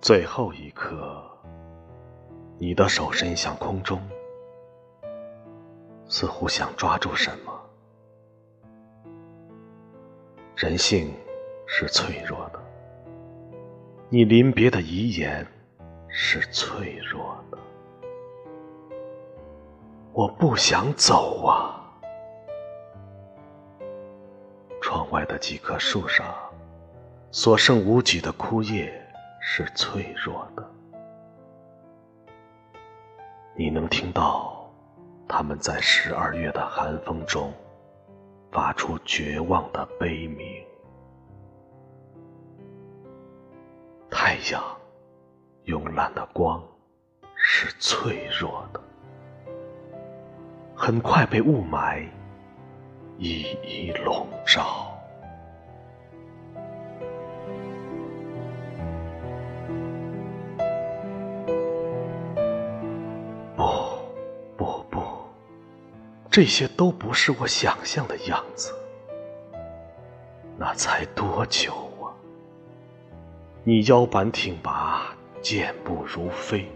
最后一刻，你的手伸向空中，似乎想抓住什么。人性是脆弱的，你临别的遗言是脆弱的。我不想走啊！窗外的几棵树上，所剩无几的枯叶是脆弱的。你能听到他们在十二月的寒风中发出绝望的悲鸣。太阳慵懒的光是脆弱的。很快被雾霾一一笼罩。这些都不是我想象的样子。那才多久啊！你腰板挺拔，健步如飞，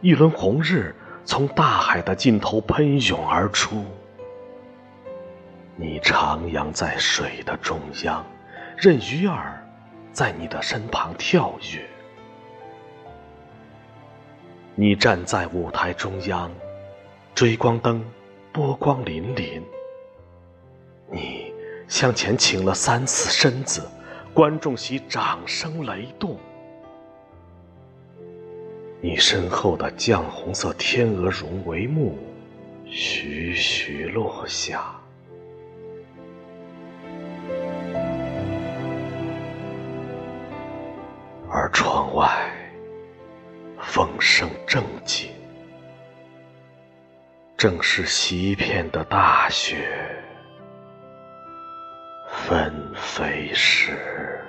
一轮红日。从大海的尽头喷涌而出，你徜徉在水的中央，任鱼儿在你的身旁跳跃。你站在舞台中央，追光灯波光粼粼。你向前倾了三次身子，观众席掌声雷动。你身后的绛红色天鹅绒帷幕徐徐落下，而窗外风声正紧，正是西片的大雪纷飞时。